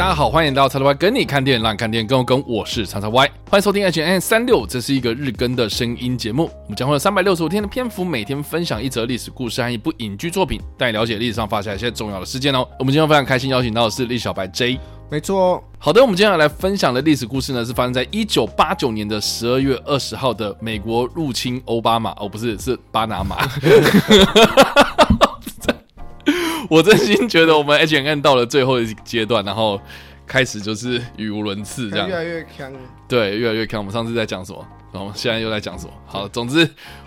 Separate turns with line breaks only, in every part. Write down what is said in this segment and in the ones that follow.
嗨，大家好，欢迎来到叉叉 Y 跟你看电影，让你看电影更有梗。我是叉叉 Y，欢迎收听 H&M 365，这是一个日更的声音节目。我们将会有三百六十五天的篇幅，每天分享一则历史故事和一部影剧作品，带你了解历史上发生一些重要的事件哦。我们今天非常开心邀请到的是李小白 J，
没错哦。
好的，我们接下来分享的历史故事呢，是发生在一九八九年的十二月二十号的美国入侵欧巴马，哦，不是，是巴拿马。我真心觉得我们 H&M 到了最后一阶段，然后开始就是语无伦次，这样
越来越强。
对，越来越强。我们上次在讲什么？然后现在又在讲什么？好，总之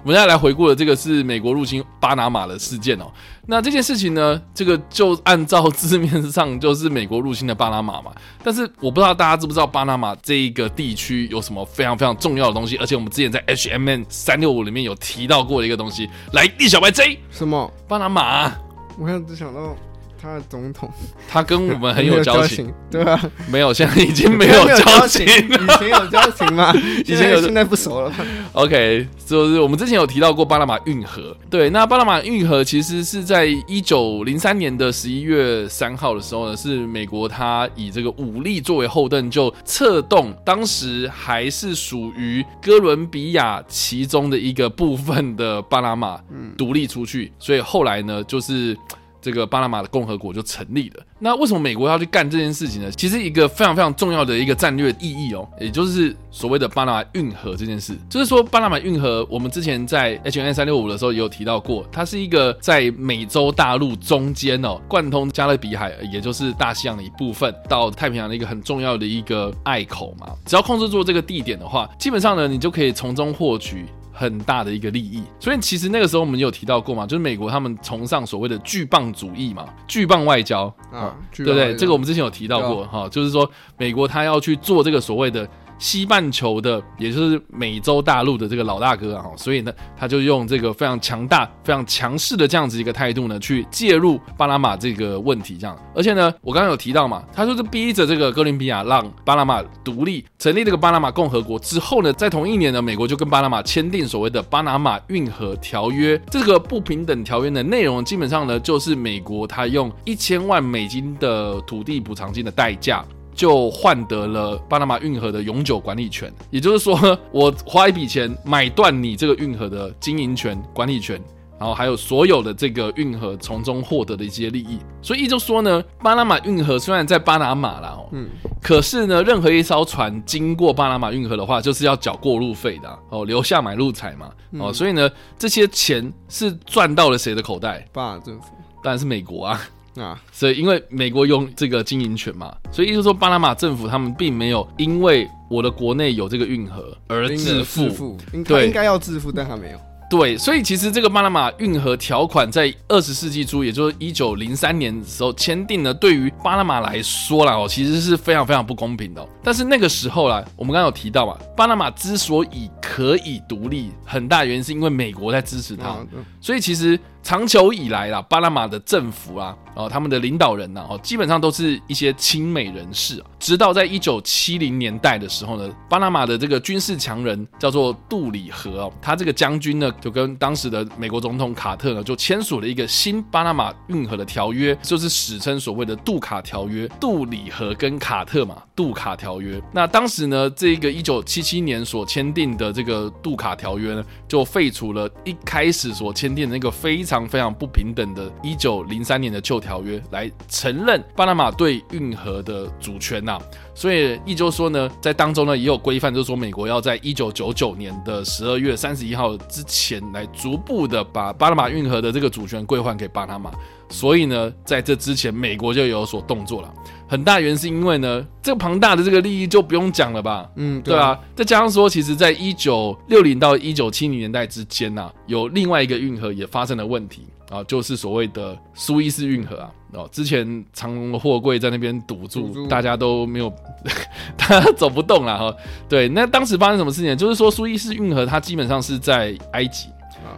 我们现在来回顾的这个是美国入侵巴拿马的事件哦。那这件事情呢，这个就按照字面上就是美国入侵的巴拿马嘛。但是我不知道大家知不知道巴拿马这一个地区有什么非常非常重要的东西，而且我们之前在 H M N 三六五里面有提到过的一个东西。来，栗小白 J，
什么？
巴拿马。
我想只想到他的总统，
他跟我们很 有交情，
对吧？
没有，现在已经没有交情。
以前有交情吗？以前有，现在不熟了。
OK，就是我们之前有提到过巴拿马运河。对，那巴拿马运河其实是在一九零三年的十一月三号的时候呢，是美国他以这个武力作为后盾，就策动当时还是属于哥伦比亚其中的一个部分的巴拿马独立出去，所以后来呢，就是。这个巴拿马的共和国就成立了。那为什么美国要去干这件事情呢？其实一个非常非常重要的一个战略意义哦，也就是所谓的巴拿马运河这件事。就是说，巴拿马运河，我们之前在 H N 365的时候也有提到过，它是一个在美洲大陆中间哦，贯通加勒比海，也就是大西洋的一部分，到太平洋的一个很重要的一个隘口嘛。只要控制住这个地点的话，基本上呢，你就可以从中获取。很大的一个利益，所以其实那个时候我们有提到过嘛，就是美国他们崇尚所谓的巨棒主义嘛，巨棒外交啊，对不对？这个我们之前有提到过哈，就是说美国他要去做这个所谓的。西半球的，也就是美洲大陆的这个老大哥啊，所以呢，他就用这个非常强大、非常强势的这样子一个态度呢，去介入巴拿马这个问题，这样。而且呢，我刚刚有提到嘛，他说是逼着这个哥伦比亚让巴拿马独立，成立这个巴拿马共和国之后呢，在同一年呢，美国就跟巴拿马签订所谓的巴拿马运河条约。这个不平等条约的内容基本上呢，就是美国他用一千万美金的土地补偿金的代价。就换得了巴拿马运河的永久管理权，也就是说，我花一笔钱买断你这个运河的经营权、管理权，然后还有所有的这个运河从中获得的一些利益。所以就说呢，巴拿马运河虽然在巴拿马啦，哦，嗯，可是呢，任何一艘船经过巴拿马运河的话，就是要缴过路费的哦，留下买路财嘛，哦，所以呢，这些钱是赚到了谁的口袋？
巴政府
当然是美国啊。
啊，
所以因为美国用这个经营权嘛，所以意思说巴拿马政府他们并没有因为我的国内有这个运河而致富，
对，应该要致富，但他没有。
对，所以其实这个巴拿马运河条款在二十世纪初，也就是一九零三年的时候签订的，对于巴拿马来说啦，哦，其实是非常非常不公平的。但是那个时候啦，我们刚刚有提到嘛，巴拿马之所以可以独立，很大原因是因为美国在支持他，所以其实。长久以来啦，巴拿马的政府啊，哦，他们的领导人呐，哦，基本上都是一些亲美人士啊。直到在一九七零年代的时候呢，巴拿马的这个军事强人叫做杜里和哦，他这个将军呢，就跟当时的美国总统卡特呢，就签署了一个新巴拿马运河的条约，就是史称所谓的杜卡条约。杜里和跟卡特嘛，杜卡条约。那当时呢，这个一九七七年所签订的这个杜卡条约呢，就废除了一开始所签订的那个非常。非常非常不平等的一九零三年的旧条约来承认巴拿马对运河的主权呐、啊，所以一就说呢，在当中呢也有规范，就是说美国要在一九九九年的十二月三十一号之前来逐步的把巴拿马运河的这个主权归还给巴拿马。所以呢，在这之前，美国就有所动作了。很大原因是因为呢，这个庞大的这个利益就不用讲了吧？嗯，对啊。再加上说，其实，在一九六零到一九七零年代之间呢、啊，有另外一个运河也发生了问题啊，就是所谓的苏伊士运河啊。哦，之前长隆的货柜在那边堵住，堵住，大家都没有，大家走不动了哈。对，那当时发生什么事情？就是说，苏伊士运河它基本上是在埃及。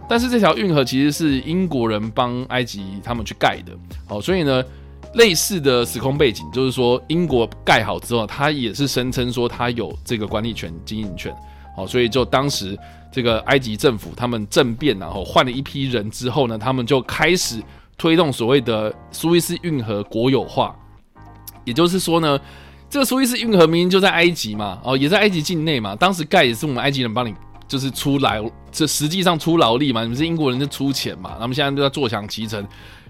但是这条运河其实是英国人帮埃及他们去盖的，好，所以呢，类似的时空背景就是说，英国盖好之后，他也是声称说他有这个管理权、经营权，好，所以就当时这个埃及政府他们政变，然后换了一批人之后呢，他们就开始推动所谓的苏伊士运河国有化。也就是说呢，这个苏伊士运河明明就在埃及嘛，哦，也在埃及境内嘛，当时盖也是我们埃及人帮你。就是出来，这实际上出劳力嘛，你们是英国人就出钱嘛，他们现在都在坐享其成。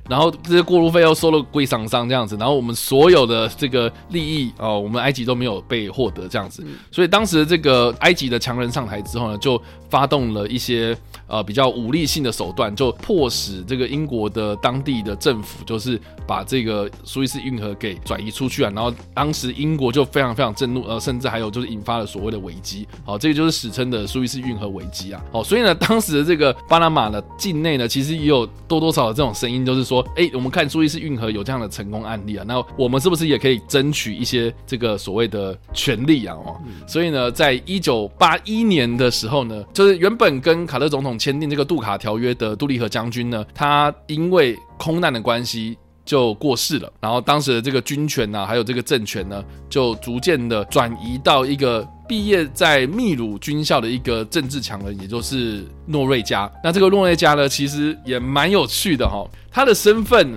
然后这些过路费又收了贵桑桑这样子，然后我们所有的这个利益哦，我们埃及都没有被获得这样子，所以当时这个埃及的强人上台之后呢，就发动了一些呃比较武力性的手段，就迫使这个英国的当地的政府就是把这个苏伊士运河给转移出去啊，然后当时英国就非常非常震怒，呃，甚至还有就是引发了所谓的危机，好，这个就是史称的苏伊士运河危机啊，好，所以呢，当时的这个巴拿马的境内呢，其实也有多多少少这种声音，就是说。说，哎，我们看苏伊士运河有这样的成功案例啊，那我们是不是也可以争取一些这个所谓的权利啊？哦，所以呢，在一九八一年的时候呢，就是原本跟卡特总统签订这个杜卡条约的杜立和将军呢，他因为空难的关系。就过世了，然后当时的这个军权呢、啊，还有这个政权呢，就逐渐的转移到一个毕业在秘鲁军校的一个政治强人，也就是诺瑞加。那这个诺瑞加呢，其实也蛮有趣的哈、哦，他的身份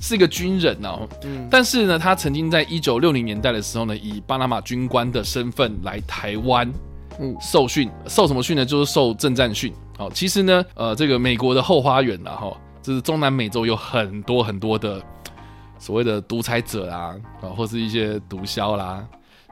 是一个军人哦，嗯，但是呢，他曾经在一九六零年代的时候呢，以巴拿马军官的身份来台湾，嗯，受训，受什么训呢？就是受政战训。哦，其实呢，呃，这个美国的后花园呐，哈，就是中南美洲有很多很多的。所谓的独裁者啦，啊，或是一些毒枭啦，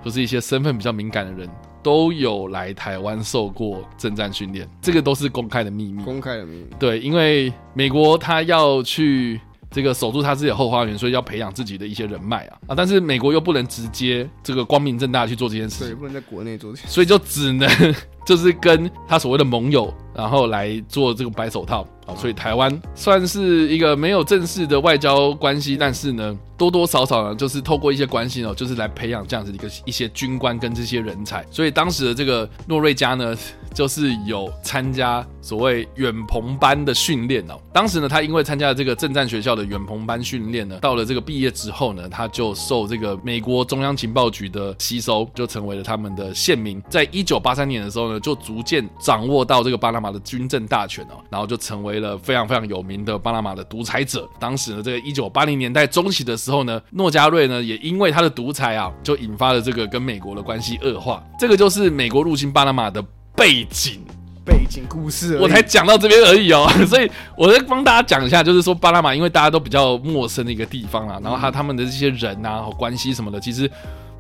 或是一些身份比较敏感的人，都有来台湾受过政战训练，这个都是公开的秘密。
公开的秘密。
对，因为美国他要去这个守住他自己的后花园，所以要培养自己的一些人脉啊啊，但是美国又不能直接这个光明正大去做这件事，
对，不能在国内做这件事，
所以就只能 就是跟他所谓的盟友，然后来做这个白手套。啊，所以台湾算是一个没有正式的外交关系，但是呢，多多少少呢，就是透过一些关系哦，就是来培养这样子的一个一些军官跟这些人才。所以当时的这个诺瑞加呢，就是有参加所谓远鹏班的训练哦。当时呢，他因为参加了这个政战学校的远鹏班训练呢，到了这个毕业之后呢，他就受这个美国中央情报局的吸收，就成为了他们的线民。在一九八三年的时候呢，就逐渐掌握到这个巴拿马的军政大权哦，然后就成。为了非常非常有名的巴拿马的独裁者，当时呢，这个一九八零年代中期的时候呢，诺加瑞呢也因为他的独裁啊，就引发了这个跟美国的关系恶化。这个就是美国入侵巴拿马的背景
背景故事，
我才讲到这边而已哦。所以我再帮大家讲一下，就是说巴拿马因为大家都比较陌生的一个地方啊，然后他他们的这些人啊关系什么的，其实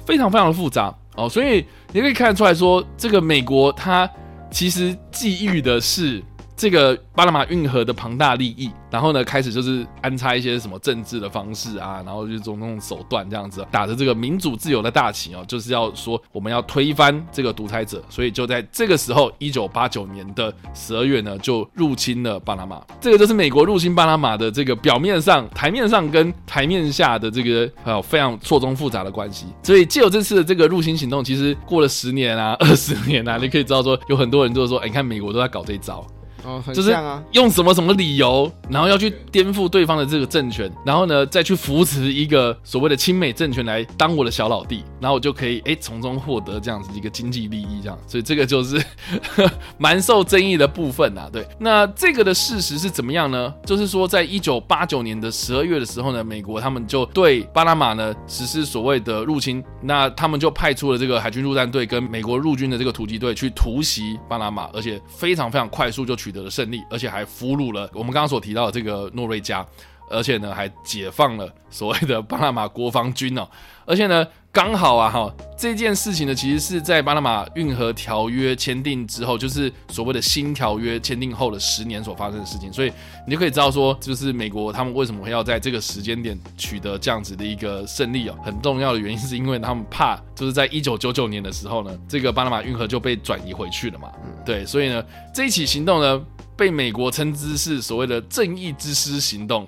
非常非常的复杂哦。所以你可以看得出来说，这个美国它其实觊觎的是。这个巴拿马运河的庞大利益，然后呢，开始就是安插一些什么政治的方式啊，然后就是种种手段这样子，打着这个民主自由的大旗哦，就是要说我们要推翻这个独裁者，所以就在这个时候，一九八九年的十二月呢，就入侵了巴拿马。这个就是美国入侵巴拿马的这个表面上、台面上跟台面下的这个还有非常错综复杂的关系。所以，借由这次的这个入侵行动，其实过了十年啊、二十年啊，你可以知道说，有很多人就是说，哎，你看美国都在搞这一招。
哦，
就是用什么什么理由，然后要去颠覆对方的这个政权，然后呢，再去扶持一个所谓的亲美政权来当我的小老弟，然后我就可以哎从中获得这样子一个经济利益，这样，所以这个就是 蛮受争议的部分啊。对，那这个的事实是怎么样呢？就是说，在一九八九年的十二月的时候呢，美国他们就对巴拿马呢实施所谓的入侵，那他们就派出了这个海军陆战队跟美国陆军的这个突击队去突袭巴拿马，而且非常非常快速就取。得了胜利，而且还俘虏了我们刚刚所提到的这个诺瑞加，而且呢还解放了所谓的巴拿马国防军哦，而且呢刚好啊哈这件事情呢其实是在巴拿马运河条约签订之后，就是所谓的新条约签订后的十年所发生的事情，所以你就可以知道说，就是美国他们为什么会要在这个时间点取得这样子的一个胜利哦，很重要的原因是因为他们怕就是在一九九九年的时候呢，这个巴拿马运河就被转移回去了嘛，对，所以呢这一起行动呢。被美国称之是所谓的正义之师行动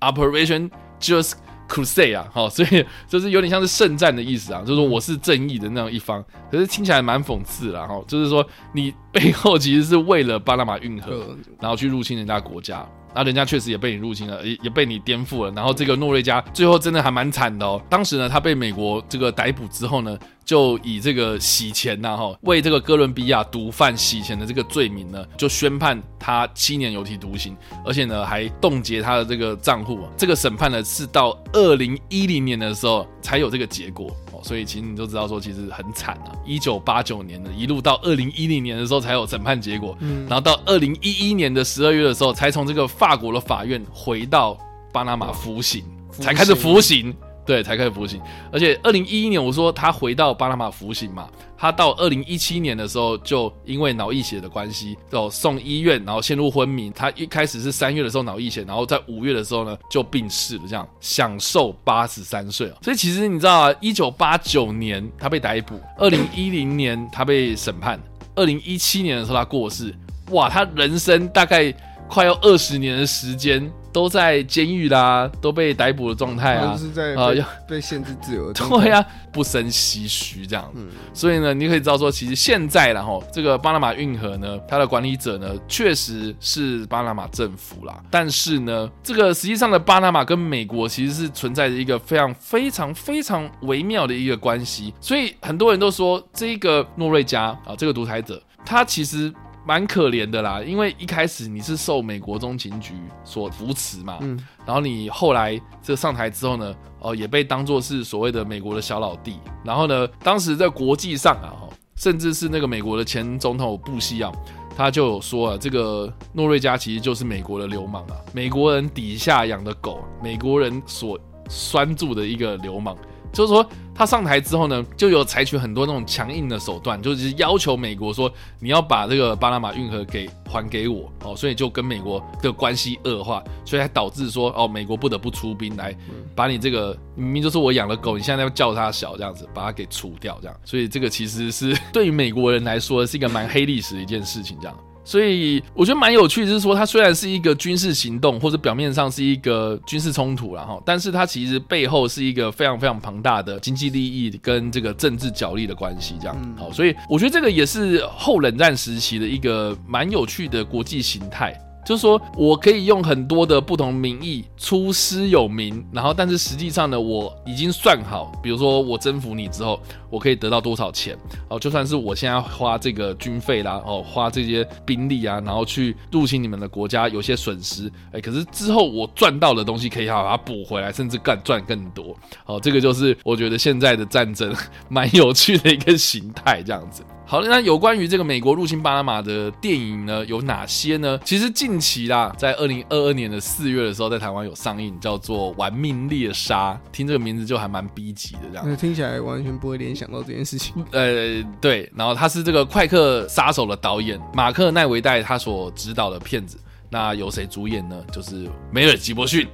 ，Operation Just Crusade 啊，好，所以就是有点像是圣战的意思啊，就是说我是正义的那样一方，可是听起来蛮讽刺啦，哈，就是说你背后其实是为了巴拿马运河，然后去入侵人家国家，然后人家确实也被你入侵了，也也被你颠覆了。然后这个诺瑞加最后真的还蛮惨的哦。当时呢，他被美国这个逮捕之后呢，就以这个洗钱呐，哈，为这个哥伦比亚毒贩洗钱的这个罪名呢，就宣判他七年有期徒刑，而且呢还冻结他的这个账户。这个审判呢是到二零一零年的时候才有这个结果哦，所以其实你都知道说其实很惨啊。一九八九年的一路到二零一零年的时候才有审判结果，嗯，然后到二零一一年的十二月的时候才从这个法国的法院回到巴拿马服刑，才开始服刑。对，才开始服刑，而且二零一一年我说他回到巴拿马服刑嘛，他到二零一七年的时候就因为脑溢血的关系，就送医院，然后陷入昏迷。他一开始是三月的时候脑溢血，然后在五月的时候呢就病逝了，这样享寿八十三岁啊。所以其实你知道啊，一九八九年他被逮捕，二零一零年他被审判，二零一七年的时候他过世，哇，他人生大概快要二十年的时间。都在监狱啦，都被逮捕的状态啊，
就是在啊要被限制自由的。
对啊，不生唏嘘这样。嗯，所以呢，你可以知道说，其实现在然后这个巴拿马运河呢，它的管理者呢，确实是巴拿马政府啦。但是呢，这个实际上的巴拿马跟美国其实是存在着一个非常非常非常微妙的一个关系。所以很多人都说，这个诺瑞加啊，这个独裁者，他其实。蛮可怜的啦，因为一开始你是受美国中情局所扶持嘛，嗯，然后你后来这上台之后呢，哦，也被当作是所谓的美国的小老弟，然后呢，当时在国际上啊，甚至是那个美国的前总统布希啊，他就有说啊，这个诺瑞加其实就是美国的流氓啊，美国人底下养的狗，美国人所拴住的一个流氓。就是说，他上台之后呢，就有采取很多那种强硬的手段，就是要求美国说，你要把这个巴拿马运河给还给我哦，所以就跟美国的关系恶化，所以还导致说哦，美国不得不出兵来把你这个明明就是我养的狗，你现在要叫它小这样子，把它给除掉这样，所以这个其实是对于美国人来说是一个蛮黑历史的一件事情这样。所以我觉得蛮有趣的，就是说它虽然是一个军事行动，或者表面上是一个军事冲突，然后，但是它其实背后是一个非常非常庞大的经济利益跟这个政治角力的关系，这样。好，所以我觉得这个也是后冷战时期的一个蛮有趣的国际形态。就是说我可以用很多的不同名义出师有名，然后但是实际上呢，我已经算好，比如说我征服你之后，我可以得到多少钱哦，就算是我现在花这个军费啦，哦，花这些兵力啊，然后去入侵你们的国家，有些损失，哎，可是之后我赚到的东西可以把它补回来，甚至更赚更多，哦，这个就是我觉得现在的战争 蛮有趣的一个形态，这样子。好了，那有关于这个美国入侵巴拿马的电影呢，有哪些呢？其实近期啦，在二零二二年的四月的时候，在台湾有上映，叫做《玩命猎杀》，听这个名字就还蛮逼急的这样。
听起来完全不会联想到这件事情。
呃，对，然后他是这个《快客杀手》的导演马克奈维戴他所执导的片子，那由谁主演呢？就是梅尔吉伯逊。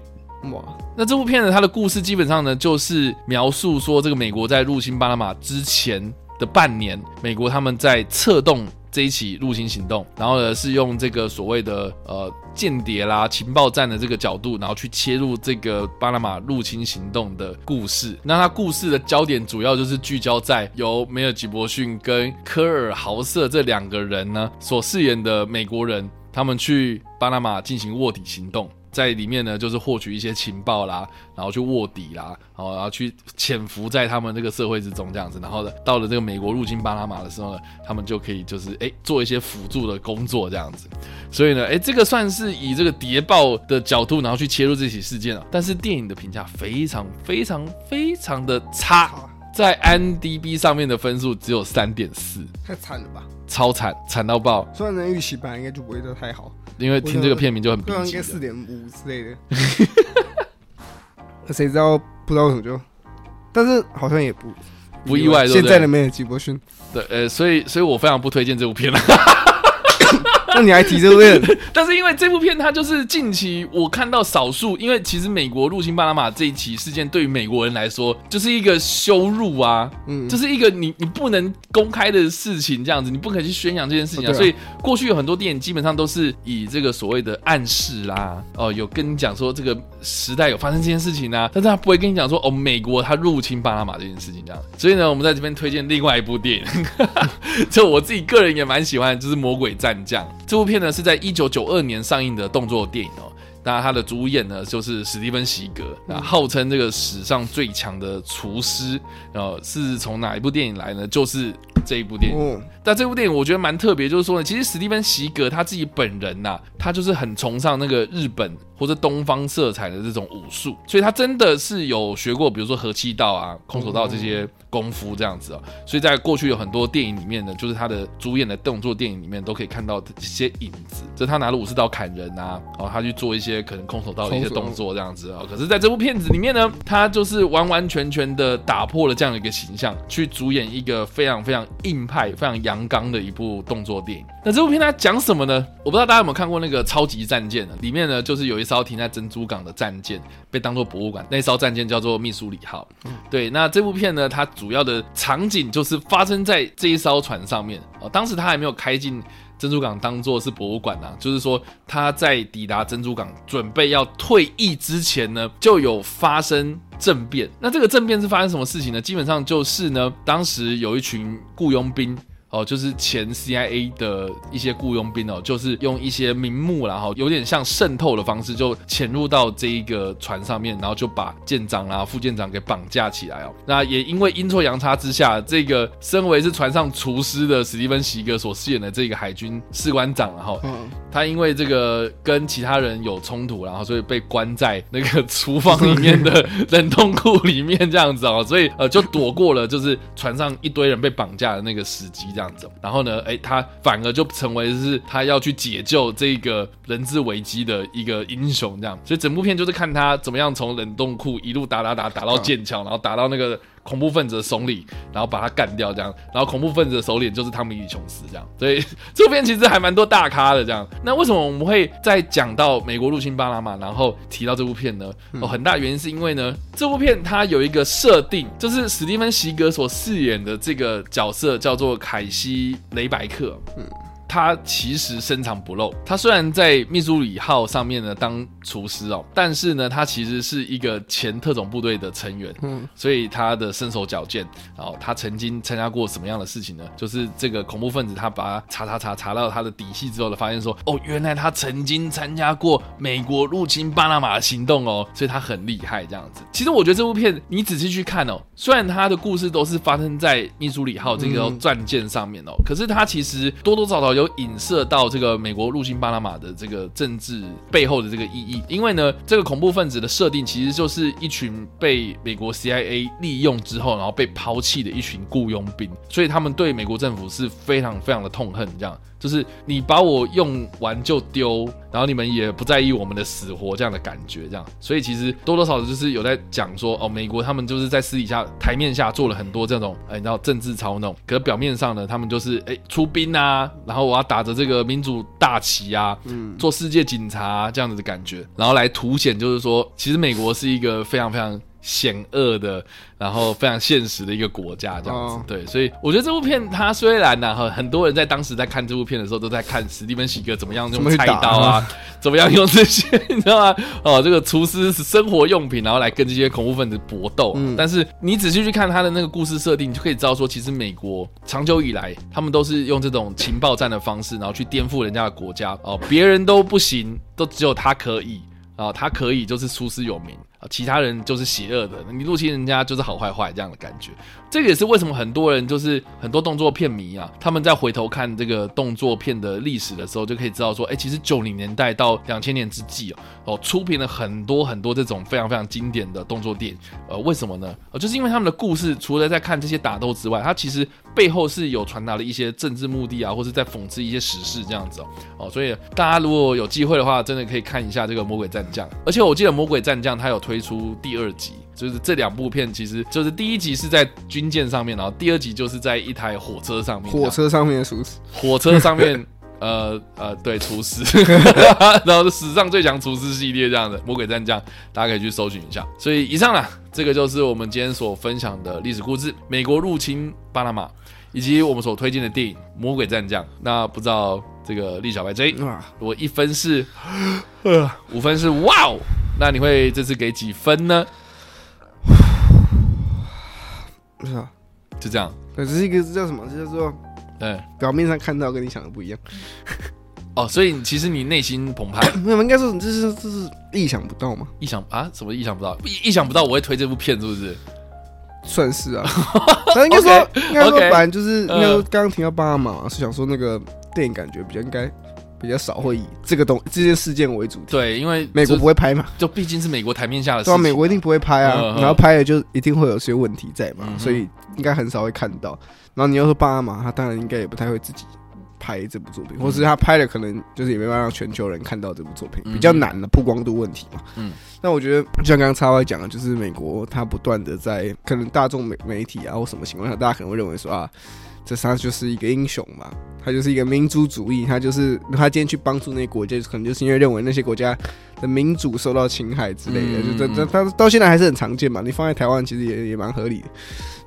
哇，那这部片子它的故事基本上呢，就是描述说这个美国在入侵巴拿马之前。的半年，美国他们在策动这一起入侵行动，然后呢是用这个所谓的呃间谍啦、情报战的这个角度，然后去切入这个巴拿马入侵行动的故事。那他故事的焦点主要就是聚焦在由梅尔吉伯逊跟科尔豪瑟这两个人呢所饰演的美国人，他们去巴拿马进行卧底行动。在里面呢，就是获取一些情报啦，然后去卧底啦，然后然后去潜伏在他们这个社会之中这样子，然后呢，到了这个美国入侵巴拿马的时候呢，他们就可以就是哎做一些辅助的工作这样子，所以呢，哎这个算是以这个谍报的角度，然后去切入这起事件了。但是电影的评价非常非常非常的差，在 IMDB 上面的分数只有三点四，
太惨了吧？
超惨，惨到爆。
虽然能预期版应该就不会都太好。
因为听这个片名就很不，
应该四点五之类的。谁知道不知道为什么就，但是好像也不
不意外。
现在的梅尔吉伯逊，
对，呃，所以所以我非常不推荐这部片了。
那你还提这部片？
但是因为这部片它就是近期我看到少数，因为其实美国入侵巴拿马这一起事件对于美国人来说就是一个羞辱啊，嗯，就是一个你你不能公开的事情，这样子你不可以去宣扬这件事情啊。所以过去有很多电影基本上都是以这个所谓的暗示啦，哦，有跟你讲说这个时代有发生这件事情啊，但是他不会跟你讲说哦，美国他入侵巴拿马这件事情这样。所以呢，我们在这边推荐另外一部电影，就我自己个人也蛮喜欢，就是《魔鬼战将》。这部片呢是在一九九二年上映的动作电影哦，那他的主演呢就是史蒂芬·席格，那号称这个史上最强的厨师，呃，是从哪一部电影来呢？就是这一部电影。哦但这部电影我觉得蛮特别，就是说呢，其实史蒂芬·席格他自己本人呐、啊，他就是很崇尚那个日本或者东方色彩的这种武术，所以他真的是有学过，比如说和气道啊、空手道这些功夫这样子啊。所以在过去有很多电影里面呢，就是他的主演的动作电影里面都可以看到这些影子，就是他拿了武士刀砍人啊，然后他去做一些可能空手道的一些动作这样子啊。可是在这部片子里面呢，他就是完完全全的打破了这样的一个形象，去主演一个非常非常硬派、非常阳刚的一部动作电影。那这部片它讲什么呢？我不知道大家有没有看过那个超级战舰呢？里面呢就是有一艘停在珍珠港的战舰，被当做博物馆。那艘战舰叫做密苏里号。对，那这部片呢，它主要的场景就是发生在这一艘船上面。哦，当时它还没有开进珍珠港当做是博物馆啊，就是说他在抵达珍珠港准备要退役之前呢，就有发生政变。那这个政变是发生什么事情呢？基本上就是呢，当时有一群雇佣兵。哦，就是前 CIA 的一些雇佣兵哦，就是用一些名目，然后有点像渗透的方式，就潜入到这一个船上面，然后就把舰长啊、副舰长给绑架起来哦。那也因为阴错阳差之下，这个身为是船上厨师的史蒂芬·席格所饰演的这个海军士官长，然后他因为这个跟其他人有冲突，然后所以被关在那个厨房里面的 冷冻库里面这样子哦，所以呃就躲过了就是船上一堆人被绑架的那个时机。这样子，然后呢，哎，他反而就成为是他要去解救这个人质危机的一个英雄，这样，所以整部片就是看他怎么样从冷冻库一路打打打打到剑桥，然后打到那个。恐怖分子的首领，然后把他干掉，这样，然后恐怖分子的首领就是汤米·李琼斯，这样，所以这边其实还蛮多大咖的，这样。那为什么我们会在讲到美国入侵巴拿马，然后提到这部片呢？哦，很大原因是因为呢，这部片它有一个设定，就是史蒂芬·席格所饰演的这个角色叫做凯西·雷白克。嗯。他其实深藏不露。他虽然在密苏里号上面呢当厨师哦，但是呢，他其实是一个前特种部队的成员，嗯，所以他的身手矫健。然后他曾经参加过什么样的事情呢？就是这个恐怖分子他把他查查查查到他的底细之后，呢发现说，哦，原来他曾经参加过美国入侵巴拿马的行动哦，所以他很厉害这样子。其实我觉得这部片你仔细去看哦，虽然他的故事都是发生在密苏里号这个战舰上面哦，可是他其实多多少少有。有影射到这个美国入侵巴拿马的这个政治背后的这个意义，因为呢，这个恐怖分子的设定其实就是一群被美国 CIA 利用之后，然后被抛弃的一群雇佣兵，所以他们对美国政府是非常非常的痛恨，这样。就是你把我用完就丢，然后你们也不在意我们的死活这样的感觉，这样，所以其实多多少少就是有在讲说，哦，美国他们就是在私底下台面下做了很多这种，哎，你知道政治操弄，可是表面上呢，他们就是哎出兵啊，然后我要打着这个民主大旗啊，嗯，做世界警察啊，这样子的感觉，然后来凸显就是说，其实美国是一个非常非常。险恶的，然后非常现实的一个国家，这样子，对，所以我觉得这部片它虽然呢，哈，很多人在当时在看这部片的时候，都在看史蒂芬·喜格怎么样用菜刀啊，怎么样用这些，你知道吗？哦，这个厨师是生活用品，然后来跟这些恐怖分子搏斗。但是你仔细去看他的那个故事设定，你就可以知道说，其实美国长久以来，他们都是用这种情报战的方式，然后去颠覆人家的国家。哦，别人都不行，都只有他可以。啊，他可以就是出师有名。其他人就是邪恶的，你入侵人家就是好坏坏这样的感觉。这个也是为什么很多人就是很多动作片迷啊，他们在回头看这个动作片的历史的时候，就可以知道说，哎，其实九零年代到两千年之际哦，出品了很多很多这种非常非常经典的动作电影。呃，为什么呢？呃，就是因为他们的故事除了在看这些打斗之外，它其实背后是有传达了一些政治目的啊，或是在讽刺一些时事这样子哦。哦，所以大家如果有机会的话，真的可以看一下这个《魔鬼战将》。而且我记得《魔鬼战将》它有推出第二集，就是这两部片，其实就是第一集是在军舰上面，然后第二集就是在一台火车上面。
火车上面的厨师，
火车上面，呃呃，对，厨师，然后是史上最强厨师系列这样的《魔鬼战将》，大家可以去搜寻一下。所以以上呢，这个就是我们今天所分享的历史故事：美国入侵巴拿马，以及我们所推荐的电影《魔鬼战将》。那不知道这个立小白 J，我一分是，呃，五分是哇哦。那你会这次给几分呢？
不是啊，
就这样。
这是一个叫什么？这叫做……对，表面上看到跟你想的不一样。
哦，所以其实你内心澎湃，
没有，应该说这是这是意想不到嘛？
意想啊？什么意想不到？意意想不到我会推这部片，是不是？
算是啊，但应该说应该说反正就是应该说刚刚提到巴拿马是想说那个电影感觉比较应该。比较少会以这个东这件事件为主题，
对，因为
美国不会拍嘛，
就毕竟是美国台面下的事，
对啊，美国一定不会拍啊，然后拍了就一定会有些问题在嘛，所以应该很少会看到。然后你要说巴拿马，他当然应该也不太会自己拍这部作品，或是他拍了可能就是也没办法让全球人看到这部作品，比较难的曝光度问题嘛。嗯，那我觉得就像刚刚叉 Y 讲的，就是美国他不断的在可能大众媒媒体啊或什么情况下，大家可能会认为说啊。这他就是一个英雄嘛，他就是一个民族主义，他就是他今天去帮助那些国家，可能就是因为认为那些国家的民主受到侵害之类的，嗯、就这这他到现在还是很常见嘛。你放在台湾其实也也蛮合理的，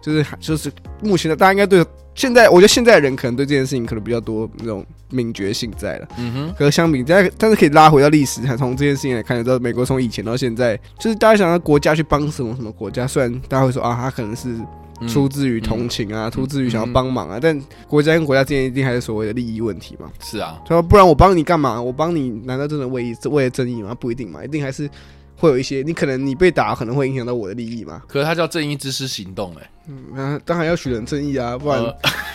就是就是目前的大家应该对现在，我觉得现在的人可能对这件事情可能比较多那种敏觉性在了。嗯哼，可是相比，但但是可以拉回到历史，还从这件事情来看，得到美国从以前到现在，就是大家想到国家去帮什么什么国家，虽然大家会说啊，他可能是。出自于同情啊，出自于想要帮忙啊，但国家跟国家之间一定还是所谓的利益问题嘛。
是啊，
他说不然我帮你干嘛？我帮你难道真的为为了正义吗？不一定嘛，一定还是会有一些你可能你被打可能会影响到我的利益嘛。
可是他叫正义之师行动哎，
嗯，当然要取人正义啊，不然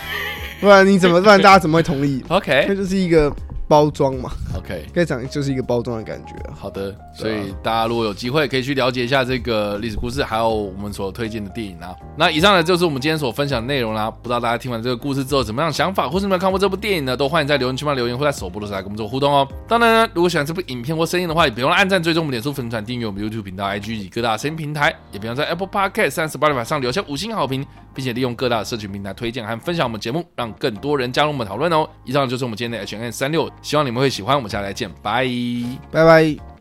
不然你怎么不然大家怎么会同意？
OK，
这就是一个。包装嘛
，OK，
可以讲就是一个包装的感觉。
好的，所以大家如果有机会可以去了解一下这个历史故事，还有我们所推荐的电影啊。那以上呢就是我们今天所分享的内容啦。不知道大家听完这个故事之后怎么样想法，或是没有看过这部电影呢？都欢迎在留言区嘛留言，或在首播的时候来跟我们做互动哦。当然呢，如果喜欢这部影片或声音的话，也别忘了按赞、追踪我们脸书粉团、订阅我们 YouTube 频道、IG 以及各大声音平台，也别忘在 Apple Podcast 三十八点上留下五星好评，并且利用各大社群平台推荐和分享我们节目，让更多人加入我们讨论哦。以上就是我们今天的 H N 三六希望你们会喜欢。我们下次再见，拜拜拜。